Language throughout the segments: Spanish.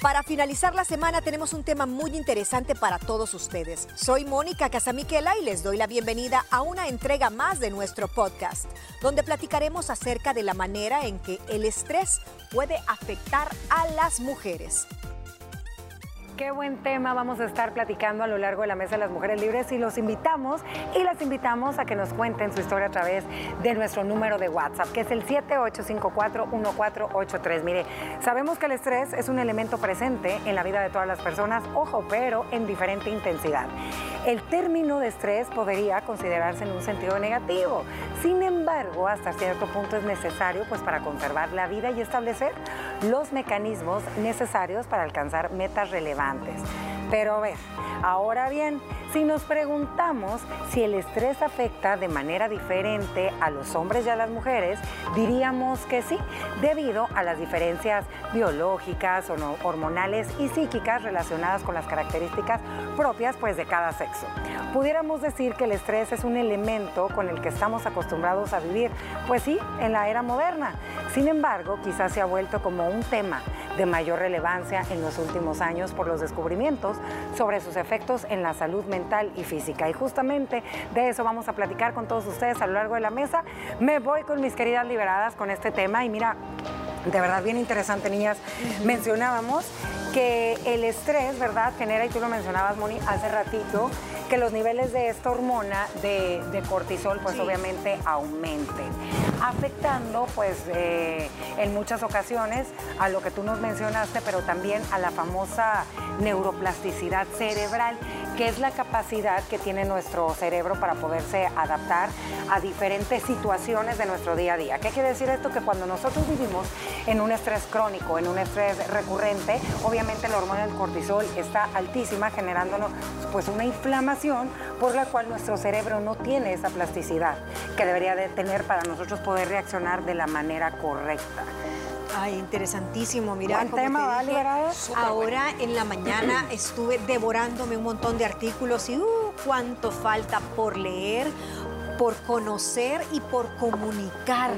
Para finalizar la semana tenemos un tema muy interesante para todos ustedes. Soy Mónica Casamiquela y les doy la bienvenida a una entrega más de nuestro podcast, donde platicaremos acerca de la manera en que el estrés puede afectar a las mujeres. Qué buen tema vamos a estar platicando a lo largo de la Mesa de las Mujeres Libres y los invitamos y las invitamos a que nos cuenten su historia a través de nuestro número de WhatsApp, que es el 7854-1483. Mire, sabemos que el estrés es un elemento presente en la vida de todas las personas, ojo, pero en diferente intensidad. El término de estrés podría considerarse en un sentido negativo. Sin embargo, hasta cierto punto es necesario pues para conservar la vida y establecer los mecanismos necesarios para alcanzar metas relevantes. Pero a ver, ahora bien, si nos preguntamos si el estrés afecta de manera diferente a los hombres y a las mujeres, diríamos que sí, debido a las diferencias biológicas, hormonales y psíquicas relacionadas con las características propias pues, de cada sexo. Pudiéramos decir que el estrés es un elemento con el que estamos acostumbrados a vivir, pues sí, en la era moderna. Sin embargo, quizás se ha vuelto como un tema de mayor relevancia en los últimos años por los descubrimientos sobre sus efectos en la salud mental y física. Y justamente de eso vamos a platicar con todos ustedes a lo largo de la mesa. Me voy con mis queridas liberadas con este tema y mira, de verdad bien interesante, niñas. Mencionábamos que el estrés, ¿verdad? Genera, y tú lo mencionabas, Moni, hace ratito, que los niveles de esta hormona de, cortisol, pues obviamente aumenten, afectando, pues, eh, en muchas ocasiones a lo que tú nos mencionaste, pero también a la famosa neuroplasticidad cerebral, que es la capacidad que tiene nuestro cerebro para poderse adaptar a diferentes situaciones de nuestro día a día. ¿Qué quiere decir esto? Que cuando nosotros vivimos en un estrés crónico, en un estrés recurrente, obviamente la hormona del cortisol está altísima, generándonos pues una inflamación por la cual nuestro cerebro no tiene esa plasticidad que debería de tener para nosotros poder reaccionar de la manera correcta. Ay, interesantísimo. Mira, Buen tema, ahora en la mañana estuve devorándome un montón de artículos y uh, cuánto falta por leer por conocer y por comunicar.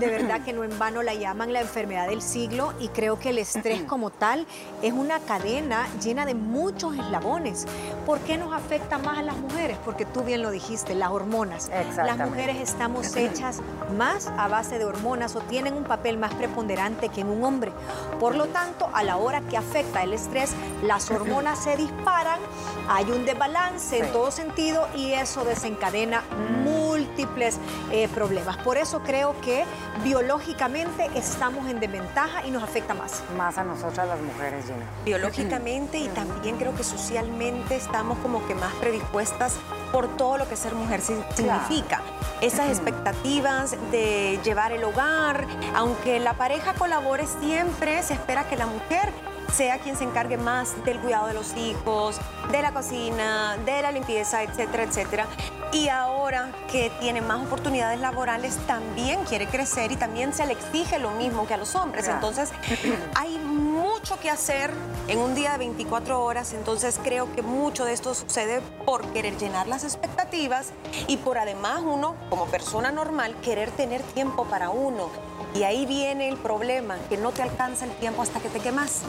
De verdad que no en vano la llaman la enfermedad del siglo y creo que el estrés como tal es una cadena llena de muchos eslabones. ¿Por qué nos afecta más a las mujeres? Porque tú bien lo dijiste, las hormonas. Las mujeres estamos hechas más a base de hormonas o tienen un papel más preponderante que en un hombre. Por lo tanto, a la hora que afecta el estrés, las hormonas se disparan, hay un desbalance en todo sentido y eso desencadena mucho múltiples eh, problemas. Por eso creo que biológicamente estamos en desventaja y nos afecta más. Más a nosotras las mujeres, Gina. Biológicamente y también creo que socialmente estamos como que más predispuestas por todo lo que ser mujer significa. Esas expectativas de llevar el hogar, aunque la pareja colabore siempre, se espera que la mujer sea quien se encargue más del cuidado de los hijos, de la cocina, de la limpieza, etcétera, etcétera. Y ahora que tiene más oportunidades laborales, también quiere crecer y también se le exige lo mismo que a los hombres. Entonces, hay mucho que hacer en un día de 24 horas, entonces creo que mucho de esto sucede por querer llenar las expectativas y por además uno, como persona normal, querer tener tiempo para uno. Y ahí viene el problema, que no te alcanza el tiempo hasta que te quemas.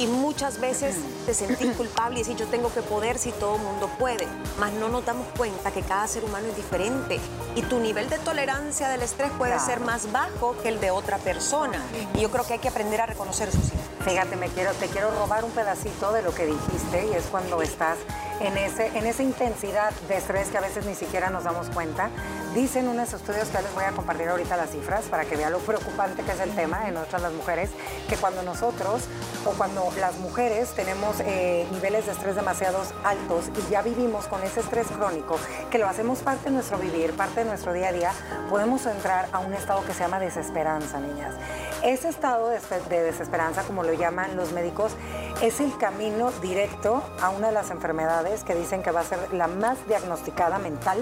Y muchas veces te sentís culpable y decís, yo tengo que poder si todo el mundo puede. Mas no nos damos cuenta que cada ser humano es diferente y tu nivel de tolerancia del estrés puede ser más bajo que el de otra persona. Y yo creo que hay que aprender a reconocer eso. Sí. Fíjate, me quiero, te quiero robar un pedacito de lo que dijiste y es cuando estás en, ese, en esa intensidad de estrés que a veces ni siquiera nos damos cuenta. Dicen unos estudios que les voy a compartir ahorita las cifras para que vean lo preocupante que es el tema en nosotras las mujeres, que cuando nosotros o cuando las mujeres tenemos eh, niveles de estrés demasiado altos y ya vivimos con ese estrés crónico, que lo hacemos parte de nuestro vivir, parte de nuestro día a día, podemos entrar a un estado que se llama desesperanza, niñas. Ese estado de, de desesperanza, como lo llaman los médicos, es el camino directo a una de las enfermedades que dicen que va a ser la más diagnosticada mental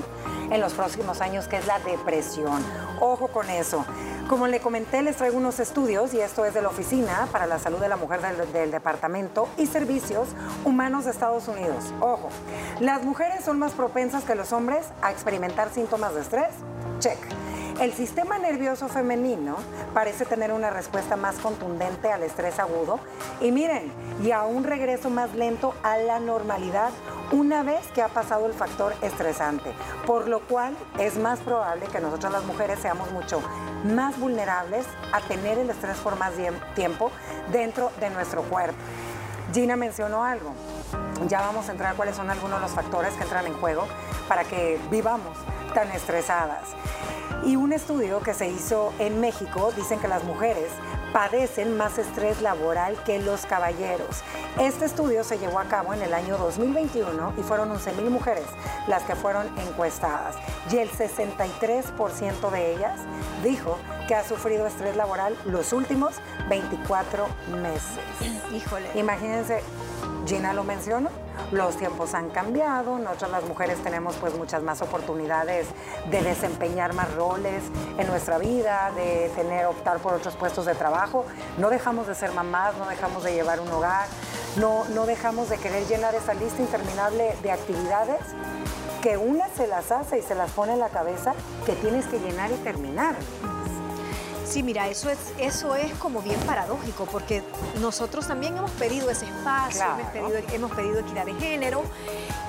en los próximos años, que es la depresión. Ojo con eso. Como le comenté, les traigo unos estudios y esto es de la Oficina para la Salud de la Mujer del, Departamento y Servicios Humanos de Estados Unidos. Ojo, ¿las mujeres son más propensas que los hombres a experimentar síntomas de estrés? Check. El sistema nervioso femenino parece tener una respuesta más contundente al estrés agudo y miren, y a un regreso más lento a la normalidad una vez que ha pasado el factor estresante, por lo cual es más probable que nosotras las mujeres seamos mucho más vulnerables a tener el estrés por más tiempo dentro de nuestro cuerpo. Gina mencionó algo. Ya vamos a entrar cuáles son algunos de los factores que entran en juego para que vivamos tan estresadas. Y un estudio que se hizo en México dicen que las mujeres padecen más estrés laboral que los caballeros. Este estudio se llevó a cabo en el año 2021 y fueron 11.000 mujeres las que fueron encuestadas y el 63% de ellas dijo que ha sufrido estrés laboral los últimos 24 meses. Híjole. Imagínense, Gina lo mencionó, los tiempos han cambiado, nosotras las mujeres tenemos pues muchas más oportunidades de desempeñar más roles en nuestra vida, de tener, optar por otros puestos de trabajo. No dejamos de ser mamás, no dejamos de llevar un hogar, no, no dejamos de querer llenar esa lista interminable de actividades que una se las hace y se las pone en la cabeza que tienes que llenar y terminar. Sí, mira, eso es, eso es como bien paradójico, porque nosotros también hemos pedido ese espacio, hemos, pedido, hemos pedido equidad de género,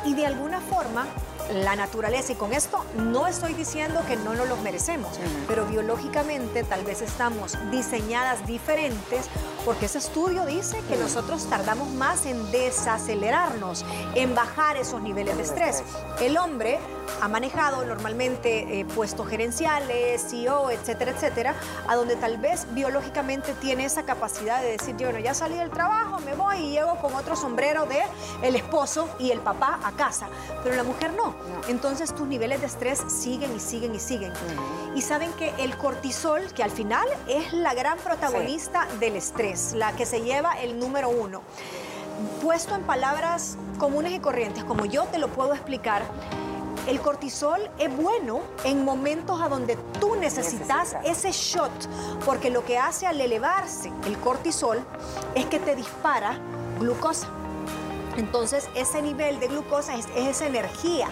y de alguna forma la naturaleza, y con esto no estoy diciendo que no nos los merecemos, pero biológicamente tal vez estamos diseñadas diferentes porque ese estudio dice que nosotros tardamos más en desacelerarnos, en bajar esos niveles de estrés. El hombre ha manejado normalmente eh, puestos gerenciales, CEO, etcétera, etcétera, a donde tal vez biológicamente tiene esa capacidad de decir, bueno, ya salí del trabajo, me voy y llego con otro sombrero de el esposo y el papá a casa. Pero la mujer no. Entonces tus niveles de estrés siguen y siguen y siguen. Y saben que el cortisol, que al final es la gran protagonista del estrés, la que se lleva el número uno. Puesto en palabras comunes y corrientes, como yo te lo puedo explicar, el cortisol es bueno en momentos a donde tú necesitas, ese shot, porque lo que hace al elevarse el cortisol es que te dispara glucosa. Entonces, ese nivel de glucosa es, esa energía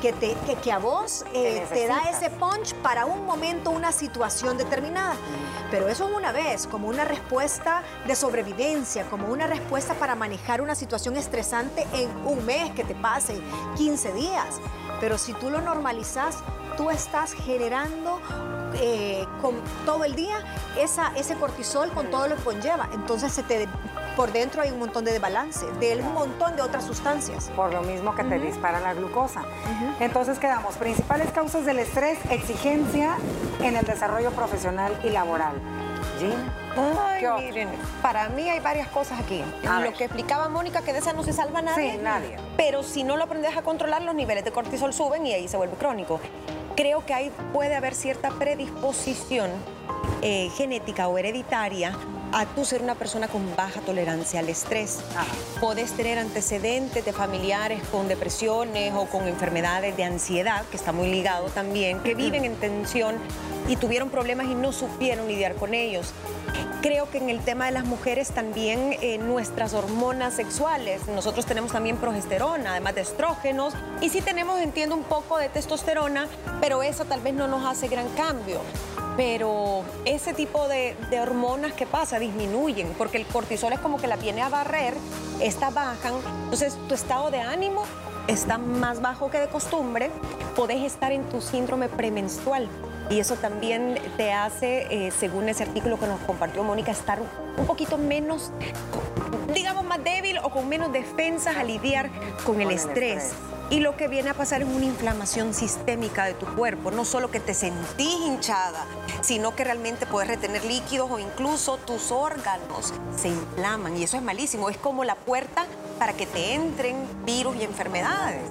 que, te, que, a vos eh, te da ese punch para un momento, una situación determinada. Pero eso es una vez, como una respuesta de sobrevivencia, como una respuesta para manejar una situación estresante en un mes que te pase, 15 días. Pero si tú lo normalizas, tú estás generando eh, con todo el día esa, ese cortisol con todo lo que conlleva. Entonces se te, por dentro hay un montón de desbalance, de un montón de otras sustancias. Por lo mismo que te dispara la glucosa. Entonces quedamos, principales causas del estrés, exigencia en el desarrollo profesional y laboral. Ay, miren, para mí hay varias cosas aquí. lo que explicaba Mónica, que de esa no se salva nadie. Sí, nadie. Pero si no lo aprendes a controlar, los niveles de cortisol suben y ahí se vuelve crónico. Creo que ahí puede haber cierta predisposición eh, genética o hereditaria a tú ser una persona con baja tolerancia al estrés. Puedes tener antecedentes de familiares con depresiones o con enfermedades de ansiedad, que está muy ligado también, que viven en tensión y tuvieron problemas y no supieron lidiar con ellos. Creo que en el tema de las mujeres también eh, nuestras hormonas sexuales, nosotros tenemos también progesterona, además de estrógenos, y sí tenemos, entiendo, un poco de testosterona, pero eso tal vez no nos hace gran cambio pero ese tipo de, hormonas, ¿qué pasa? Disminuyen, porque el cortisol es como que la viene a barrer, esta bajan, entonces tu estado de ánimo está más bajo que de costumbre, podés estar en tu síndrome premenstrual. Y eso también te hace, eh, según ese artículo que nos compartió Mónica, estar un poquito menos, digamos, más débil o con menos defensas a lidiar con, el, estrés. Y lo que viene a pasar es una inflamación sistémica de tu cuerpo, no solo que te sentís hinchada, sino que realmente puedes retener líquidos o incluso tus órganos se inflaman. Y eso es malísimo, es como la puerta para que te entren virus y enfermedades.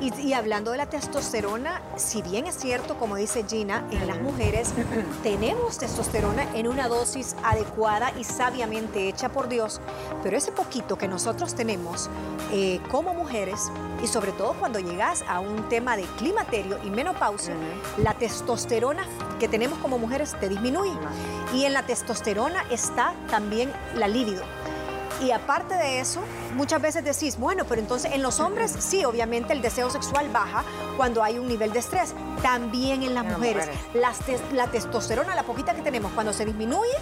Y, hablando de la testosterona, si bien es cierto, como dice Gina, en las mujeres tenemos testosterona en una dosis adecuada y sabiamente hecha por Dios, pero ese poquito que nosotros tenemos eh, como mujeres, y sobre todo cuando llegas a un tema de climaterio y menopausia, la testosterona que tenemos como mujeres te disminuye. Y en la testosterona está también la libido. Y aparte de eso, muchas veces decís, bueno, pero entonces en los hombres sí, obviamente el deseo sexual baja cuando hay un nivel de estrés. También en las mujeres. la testosterona, la poquita que tenemos, cuando se disminuye,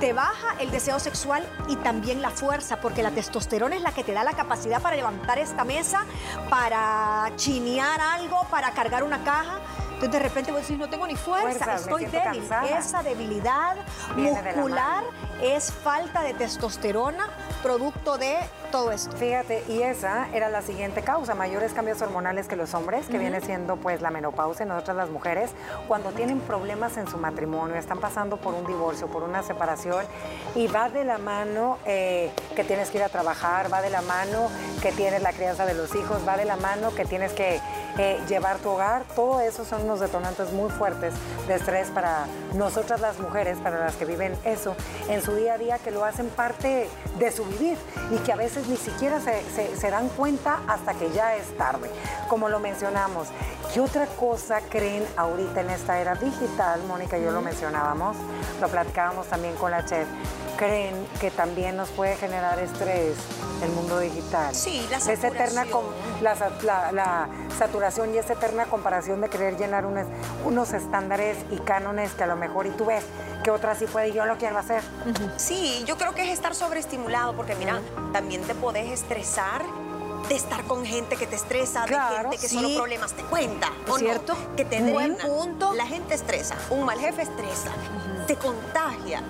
te baja el deseo sexual y también la fuerza, porque la testosterona es la que te da la capacidad para levantar esta mesa, para chinear algo, para cargar una caja. Entonces de repente vos decís, no tengo ni fuerza, estoy débil. Esa debilidad muscular es falta de testosterona, producto de todo esto. Fíjate, y esa era la siguiente causa, mayores cambios hormonales que los hombres, que viene siendo pues la menopausia, nosotras las mujeres, cuando tienen problemas en su matrimonio, están pasando por un divorcio, por una separación, y va de la mano eh, que tienes que ir a trabajar, va de la mano que tienes la crianza de los hijos, va de la mano que tienes que eh, llevar tu hogar, todo eso son unos detonantes muy fuertes de estrés para nosotras las mujeres, para las que viven eso en su día a día, que lo hacen parte de su vivir y que a veces ni siquiera se, dan cuenta hasta que ya es tarde. Como lo mencionamos, ¿qué otra cosa creen ahorita en esta era digital? Mónica y yo lo mencionábamos, lo platicábamos también con la chef. ¿Creen que también nos puede generar estrés el mundo digital? Sí, la saturación. eterna la, saturación y esa eterna comparación de querer llenar unos, estándares y cánones que a lo mejor y tú ves que otra sí puede y yo lo quiero hacer. Sí, yo creo que es estar sobreestimulado porque mira, también te podés estresar de estar con gente que te estresa, de gente que solo problemas te cuenta. ¿o ¿Cierto? Que te Buen punto. La gente estresa, un mal jefe estresa, te contagia.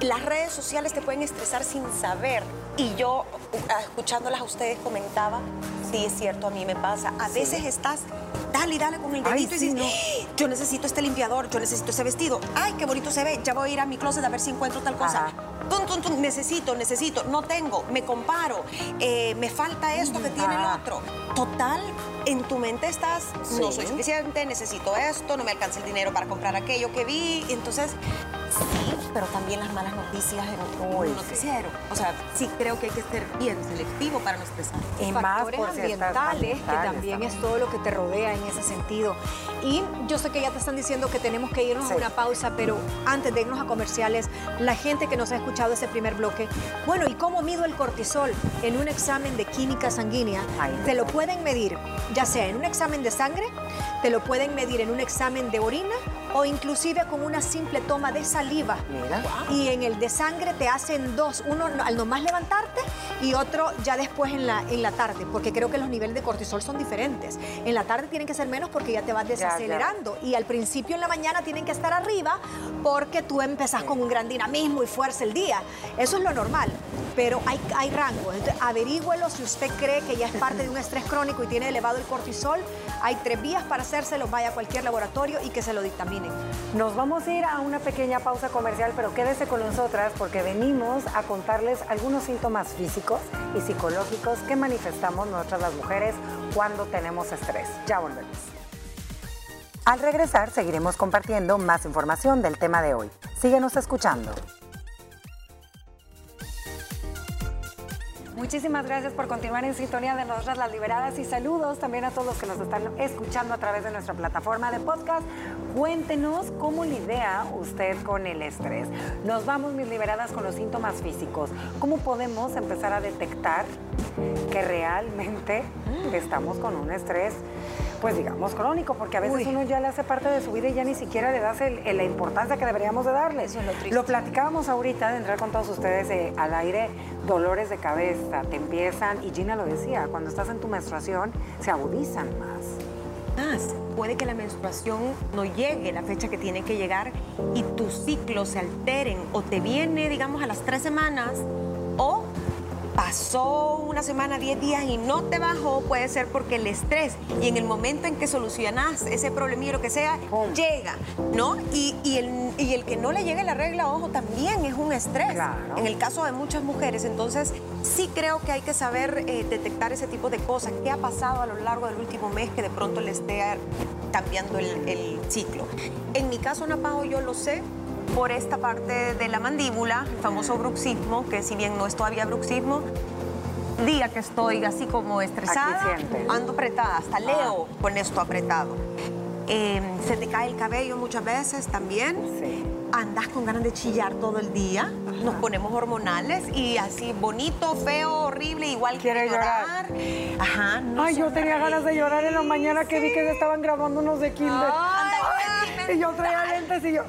Las redes sociales te pueden estresar sin saber. Y yo, escuchándolas a ustedes, comentaba, sí, es cierto, a mí me pasa. A veces estás, dale y dale con el dedito y dices, ¡Ah! yo necesito este limpiador, yo necesito ese vestido. Ay, qué bonito se ve, ya voy a ir a mi closet a ver si encuentro tal cosa. necesito, necesito, no tengo, me comparo, eh, me falta esto que tiene el otro. Total, en tu mente estás, no soy suficiente, necesito esto, no me alcanza el dinero para comprar aquello que vi. Entonces, Sí, pero también las malas noticias en un noticiero. O sea, sí creo que hay que ser bien selectivo para no expresar. Y factores ambientales, que también es todo lo que te rodea en ese sentido. Y yo sé que ya te están diciendo que tenemos que irnos a una pausa, pero antes de irnos a comerciales, la gente que nos ha escuchado ese primer bloque, bueno, ¿y cómo mido el cortisol? En un examen de química sanguínea, te lo pueden medir, ya sea en un examen de sangre, te lo pueden medir en un examen de orina o inclusive con una simple toma de saliva. Mira. Y en el de sangre te hacen dos, uno al nomás levantarte y otro ya después en la, en la tarde, porque creo que los niveles de cortisol son diferentes. En la tarde tienen que ser menos porque ya te vas desacelerando y al principio en la mañana tienen que estar arriba porque tú empezás con un gran dinamismo y fuerza el día. Eso es lo normal pero hay, rangos. Averígüelo si usted cree que ya es parte de un estrés crónico y tiene elevado el cortisol. Hay tres vías para hacérselo, vaya a cualquier laboratorio y que se lo dictaminen. Nos vamos a ir a una pequeña pausa comercial, pero quédese con nosotras porque venimos a contarles algunos síntomas físicos y psicológicos que manifestamos nosotras las mujeres cuando tenemos estrés. Ya volvemos. Al regresar seguiremos compartiendo más información del tema de hoy. Síguenos escuchando. Muchísimas gracias por continuar en sintonía de nosotras las liberadas y saludos también a todos los que nos están escuchando a través de nuestra plataforma de podcast. Cuéntenos cómo lidia usted con el estrés. Nos vamos, mis liberadas, con los síntomas físicos. ¿Cómo podemos empezar a detectar que realmente estamos con un estrés? Pues digamos crónico, porque a veces uno ya le hace parte de su vida y ya ni siquiera le das la importancia que deberíamos de darle. lo, platicábamos ahorita de entrar con todos ustedes eh, al aire, dolores de cabeza, te empiezan, y Gina lo decía, cuando estás en tu menstruación se agudizan más. Más, puede que la menstruación no llegue la fecha que tiene que llegar y tus ciclos se alteren o te viene, digamos, a las tres semanas o pasó una semana, 10 días y no te bajó, puede ser porque el estrés y en el momento en que solucionas ese problemilla, lo que sea, llega, ¿no? Y, el, que no le llegue la regla, ojo, también es un estrés. En el caso de muchas mujeres, entonces sí creo que hay que saber eh, detectar ese tipo de cosas. ¿Qué ha pasado a lo largo del último mes que de pronto le esté cambiando el, el ciclo? En mi caso, Napajo, yo lo sé por esta parte de la mandíbula, el famoso bruxismo, que si bien no es todavía bruxismo, día que estoy así como estresada, ando apretada, hasta leo con esto apretado. Em, se te cae el cabello muchas veces también. andas con ganas de chillar todo el día, nos ponemos hormonales y así bonito, feo, horrible, igual Quiere llorar. Ajá. no Ay, yo tenía Ana ganas de llorar en la mañana que vi que se estaban grabando unos de kinder. Ay, y yo traía lentes y yo...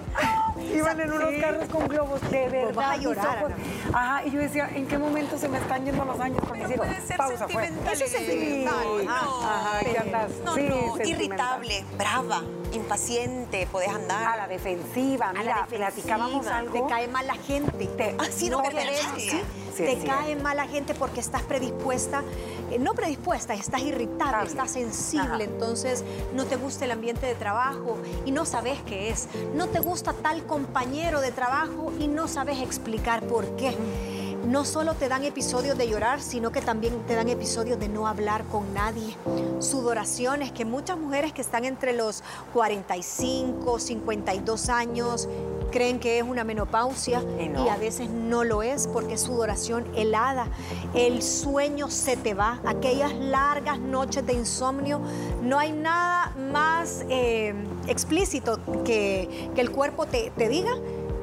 Iban en unos carros con globos, de verdad. vas a llorar, ojos- Ajá, y yo decía, ¿en qué momento se me están yendo los años con mis hijos? Pausa, fue. Eso es sentimental. No, no. Ajá, ¿qué andas? No, Sí, no, sentimental. irritable, brava, impaciente, podés andar. A la defensiva, A la defensiva. platicábamos algo. Te cae mal la gente. Te- Ah, sí, no, ¿verdad? Sí. sí. Te cae mal la gente porque estás predispuesta, eh, no predispuesta, estás irritable, Estable. estás sensible, Ajá. entonces no te gusta el ambiente de trabajo y no sabes qué es. No te gusta tal compañero de trabajo y no sabes explicar por qué. No solo te dan episodios de llorar, sino que también te dan episodios de no hablar con nadie. Sudoraciones, que muchas mujeres que están entre los 45, 52 años creen que es una menopausia Y no. y a veces no lo es porque es sudoración helada. El sueño se te va. Aquellas largas noches de insomnio, no hay nada más eh, explícito que, que el cuerpo te, te diga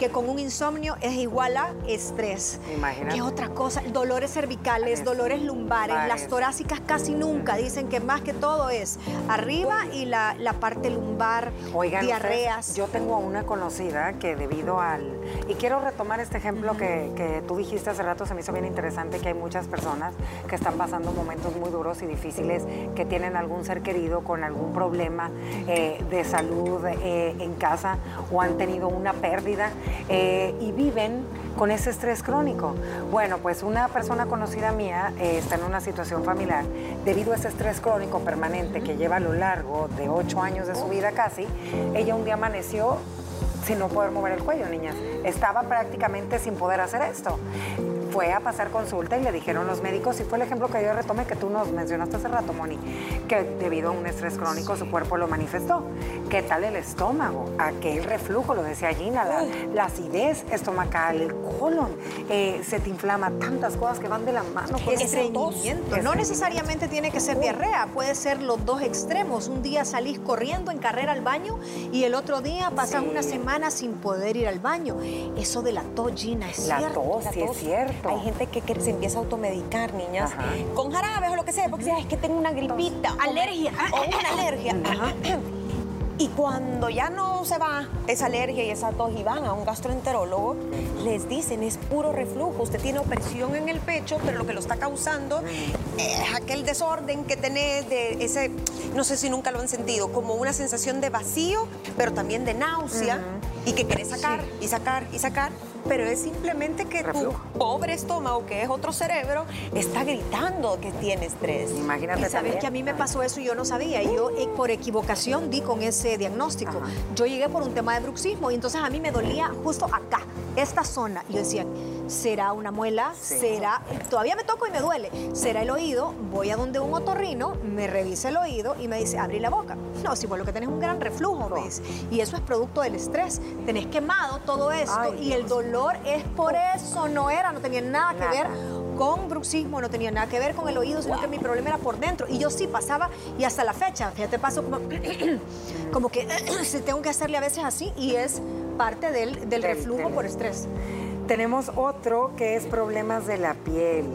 que con un insomnio es igual a estrés. Imagínate. ¿Qué otra cosa? Dolores cervicales, dolores lumbares, las torácicas casi nunca. Dicen que más que todo es arriba y la, la parte lumbar, Oigan, diarreas. ustedes, yo tengo a una conocida que debido al... Y quiero retomar este ejemplo que, que tú dijiste hace rato, se me hizo bien interesante que hay muchas personas que están pasando momentos muy duros y difíciles, que tienen algún ser querido con algún problema eh, de salud eh, en casa o han tenido una pérdida eh, y viven con ese estrés crónico. Bueno, pues una persona conocida mía eh, está en una situación familiar debido a ese estrés crónico permanente que lleva a lo largo de ocho años de su vida casi. Ella un día amaneció sin no poder mover el cuello, niñas. Estaba prácticamente sin poder hacer esto. Fue a pasar consulta y le dijeron los médicos, y fue el ejemplo que yo retomé que tú nos mencionaste hace rato, Moni, que debido a un estrés crónico su cuerpo lo manifestó. ¿Qué tal el estómago? Aquel reflujo, lo decía Gina, la, la acidez estomacal, el colon, eh, se te inflama, tantas cosas que van de la mano con. Estreñimiento. No necesariamente tiene que ser diarrea, puede ser los dos extremos. Un día salís corriendo en carrera al baño y el otro día pasas Sí. una semana sin poder ir al baño. Eso de la tos, Gina, es La cierto. tos, sí es cierto. Hay gente que, que se empieza a automedicar, niñas, Ajá. con jarabes o lo que sea, porque "Ay, es que tengo una gripita. o- Alergia. O una alergia. Ajá. Y cuando ya no se va esa alergia y esa tos y van a un gastroenterólogo, les dicen es puro reflujo. Usted tiene opresión en el pecho, pero lo que lo está causando es aquel desorden que tenés de ese, no sé si nunca lo han sentido, como una sensación de vacío, pero también de náusea y que querés sacar y sacar y sacar. Pero es simplemente que Reflujo. tu pobre estómago, que es otro cerebro, está gritando que tiene estrés. Imagínate Y sabes que a mí me pasó eso y yo no sabía. Y yo eh, por equivocación di con ese diagnóstico. Ajá. Yo llegué por un tema de bruxismo y entonces a mí me dolía justo acá, esta zona. Y yo decía, ¿será una muela? Sí. ¿Será? Todavía me toco y me duele. ¿Será el oído? Voy a donde un otorrino, me revisa el oído y me dice, abrí la boca. No, si por lo que tenés un gran reflujo, me dice. Y eso es producto del estrés. Tenés quemado todo esto Ay, y el dolor es por eso, no era, no tenía nada que ver con bruxismo, no tenía nada que ver con el oído, sino que mi problema era por dentro. Y yo sí pasaba, y hasta la fecha, fíjate, paso como, como que si tengo que hacerle a veces así, y es parte del, reflujo por estrés. Tenemos otro que es problemas de la piel.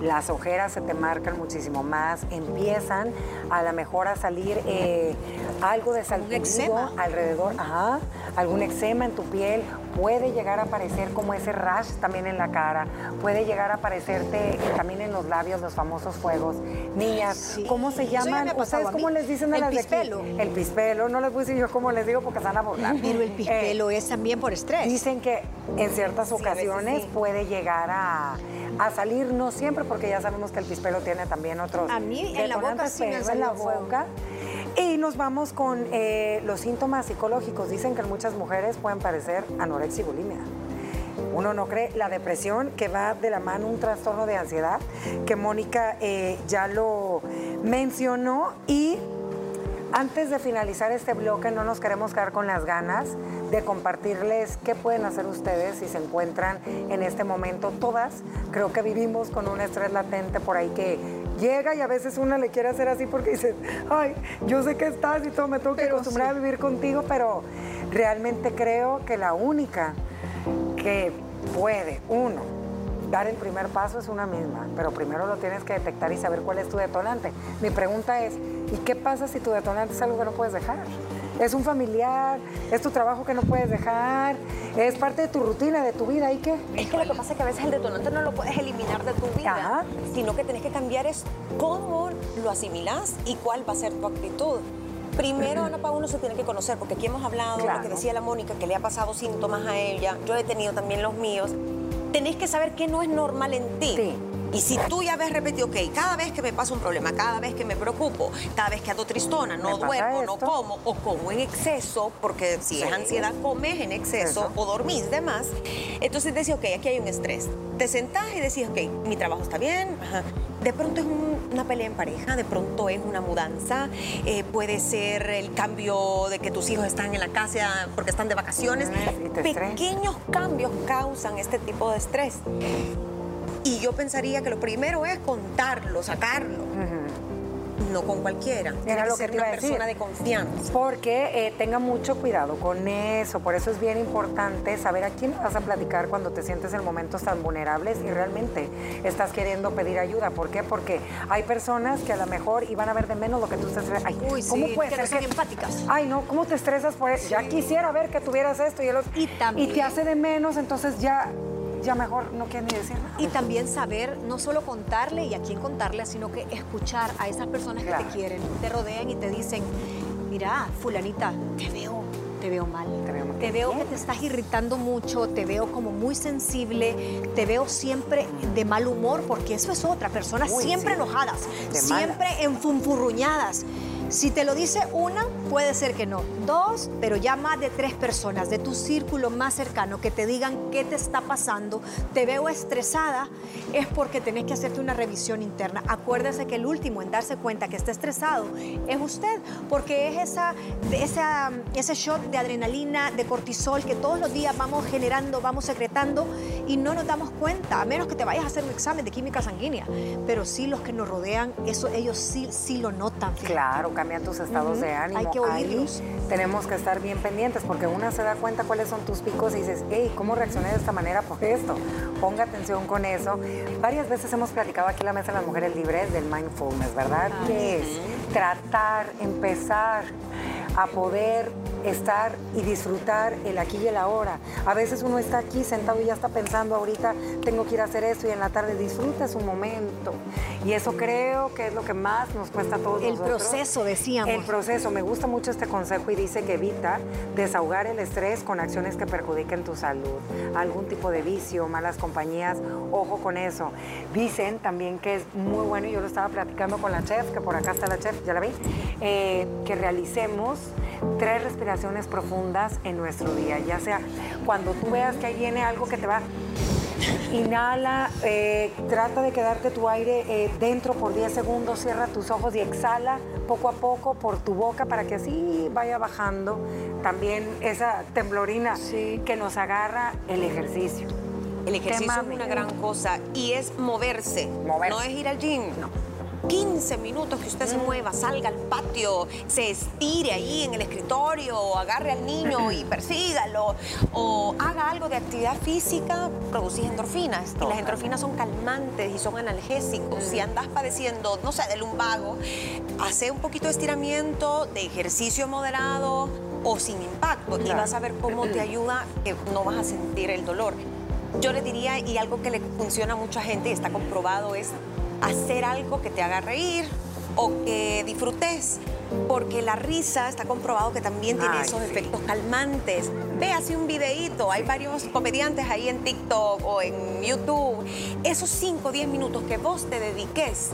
Las ojeras se te marcan muchísimo más, empiezan a lo mejor a salir eh, algo de salpullido alrededor, ajá, algún eczema en tu piel, puede llegar a aparecer como ese rash también en la cara, puede llegar a aparecerte eh, también en los labios los famosos fuegos. Niñas, Sí. ¿cómo se ya llaman? me ha pasado ¿Ustedes a mí. cómo les dicen a El las de aquí? pispelo. El pispelo, no les voy a decir yo cómo les digo porque van a burlar. Pero el Eh, pispelo es también por estrés. Dicen que en ciertas ocasiones sí. puede llegar a, a salir, no siempre, porque ya sabemos que el pispelo tiene también otros A mí en la boca sí me en la fuego. Y nos vamos con eh, los síntomas psicológicos. Dicen que muchas mujeres pueden parecer anorexia y bulimia. Uno no cree la depresión que va de la mano un trastorno de ansiedad, que Mónica eh, ya lo mencionó y antes de finalizar este bloque, no nos queremos quedar con las ganas de compartirles qué pueden hacer ustedes si se encuentran en este momento. Todas creo que vivimos con un estrés latente por ahí que llega y a veces una le quiere hacer así porque dice, ay, yo sé que estás y todo, me tengo que Pero acostumbrar sí. a vivir contigo, pero Realmente creo que la única que puede, uno, dar el primer paso es una misma, pero primero lo tienes que detectar y saber cuál es tu detonante. Mi pregunta es, ¿y qué pasa si tu detonante es algo que no puedes dejar? Es un familiar, es tu trabajo que no puedes dejar, es parte de tu rutina, de tu vida, ¿y qué? Es que lo que pasa es que a veces el detonante no lo puedes eliminar de tu vida, Ajá. sino que tenés que cambiar es cómo lo asimilas y cuál va a ser tu actitud. Primero, Ana Paula, uno se tiene que conocer, porque aquí hemos hablado, lo Claro. que decía la Mónica, que le ha pasado síntomas a ella, yo he tenido también los míos. Tenés que saber qué no es normal en ti. Y si tú ya ves repetido, ok, cada vez que me pasa un problema, cada vez que me preocupo, cada vez que ando tristona, no duermo, no esto. como, o como en exceso, porque si es Sí. ansiedad, comes en exceso Eso. o dormís de más, entonces decís, ok, aquí hay un estrés. Te sentás y decís, ok, mi trabajo está bien, ajá. de pronto es un- una pelea en pareja, de pronto es una mudanza, eh, puede ser el cambio de que tus hijos están en la casa porque están de vacaciones. Pequeños cambios causan este tipo de estrés. Y yo pensaría que lo primero es contarlo, sacarlo, no con cualquiera. Tiene Era que lo que ser te iba una a decir. persona de confianza. Porque eh, tenga mucho cuidado con eso, por eso es bien importante saber a quién vas a platicar cuando te sientes en momentos tan vulnerables y realmente estás queriendo pedir ayuda. ¿Por qué? Porque hay personas que a lo mejor iban a ver de menos lo que tú estás... Ay, Uy, ¿cómo sí, puede que no ser son empáticas. Ay, no, ¿cómo te estresas por eso? Ya quisiera ver que tuvieras esto y el otro. Y también- Y te hace de menos, entonces ya, ya mejor no quieres ni decir nada. Y también saber no solo contarle y a quién contarle, sino que escuchar a esas personas que te quieren, te rodean y te dicen, mira, fulanita, te veo, te veo mal. Te veo mal. Te veo que te estás irritando mucho, te veo como muy sensible, te veo siempre de mal humor, porque eso es otra, personas Uy, siempre sí. enojadas, De siempre enfunfurruñadas. Si te lo dice una, puede ser que no. Dos, pero ya más de tres personas de tu círculo más cercano que te digan qué te está pasando, te veo estresada, es porque tenés que hacerte una revisión interna. Acuérdese que el último en darse cuenta que está estresado es usted, porque es esa, esa, ese shot de adrenalina, de cortisol que todos los días vamos generando, vamos secretando y no nos damos cuenta, a menos que te vayas a hacer un examen de química sanguínea. Pero sí los que nos rodean, eso ellos sí, sí lo notan. fíjate. Claro, cambian tus estados de ánimo. hay que Ahí oírlos. tenemos que estar bien pendientes porque una se da cuenta cuáles son tus picos y dices, hey, ¿cómo reaccioné de esta manera por esto? Ponga atención con eso. Varias veces hemos platicado aquí en la Mesa de las Mujeres Libres del mindfulness, ¿verdad? Que es tratar, empezar a poder estar y disfrutar el aquí y el ahora. A veces uno está aquí sentado y ya está pensando ahorita tengo que ir a hacer esto y en la tarde disfruta su momento. Y eso creo que es lo que más nos cuesta a todos El nosotros. proceso, decíamos. El proceso, me gusta mucho este consejo y dice que evita desahogar el estrés con acciones que perjudiquen tu salud, algún tipo de vicio, malas compañías, ojo con eso. Dicen también que es muy bueno, y yo lo estaba platicando con la chef, que por acá está la chef, ya la vi, eh, que realicemos tres respiraciones profundas en nuestro día, ya sea cuando tú veas que ahí viene algo que te va Inhala, eh, trata de quedarte tu aire eh, dentro por 10 segundos, cierra tus ojos y exhala poco a poco por tu boca para que así vaya bajando también esa temblorina Sí. que nos agarra el ejercicio. El ejercicio es una gran cosa y es moverse. Moverse. No es ir al gym. No. 15 minutos que usted se mueva, salga al patio, se estire ahí en el escritorio, o agarre al niño y persígalo, o haga algo de actividad física, producís endorfinas. Y las endorfinas son calmantes y son analgésicos. Si andas padeciendo, no sé, de lumbago, hace un poquito de estiramiento, de ejercicio moderado o sin impacto y vas a ver cómo te ayuda, que no vas a sentir el dolor. Yo le diría, y algo que le funciona a mucha gente y está comprobado, es hacer algo que te haga reír o que disfrutes. Porque la risa está comprobado que también tiene Ay, esos sí. efectos calmantes. Ve, así un videíto. Hay varios comediantes ahí en TikTok o en YouTube. Esos 5 o 10 minutos que vos te dediques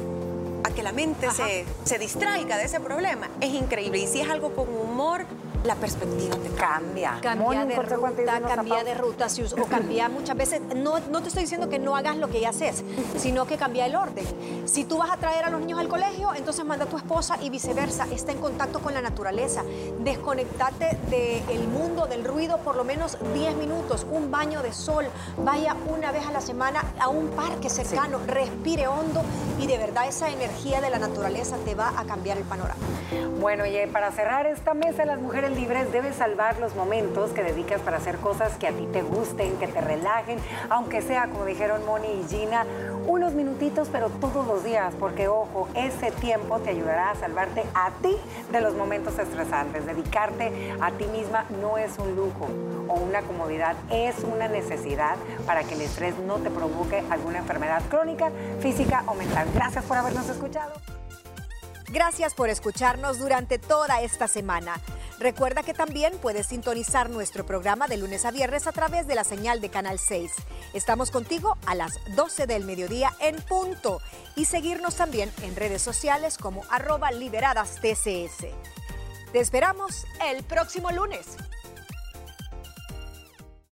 a que la mente se, se distraiga de ese problema es increíble. Y si es algo con humor, la perspectiva te cambia. Cambia. De ruta, cambia de ruta, o cambia muchas veces, no, no te estoy diciendo que no hagas lo que ya haces, sino que cambia el orden. Si tú vas a traer a los niños al colegio, entonces manda a tu esposa y viceversa, está en contacto con la naturaleza, desconectate del mundo, del ruido, por lo menos 10 minutos, un baño de sol, vaya una vez a la semana a un parque cercano, respire hondo y de verdad esa energía de la naturaleza te va a cambiar el panorama. Bueno, y eh, para cerrar esta mesa las mujeres libres, debes salvar los momentos que dedicas para hacer cosas que a ti te gusten, que te relajen, aunque sea, como dijeron Moni y Gina, unos minutitos, pero todos los días, porque ojo, ese tiempo te ayudará a salvarte a ti de los momentos estresantes. Dedicarte a ti misma no es un lujo o una comodidad, es una necesidad para que el estrés no te provoque alguna enfermedad crónica, física o mental. Gracias por habernos escuchado. Gracias por escucharnos durante toda esta semana. Recuerda que también puedes sintonizar nuestro programa de lunes a viernes a través de la señal de Canal 6. Estamos contigo a las 12 del mediodía en punto y seguirnos también en redes sociales como arroba liberadas TCS. Te esperamos el próximo lunes.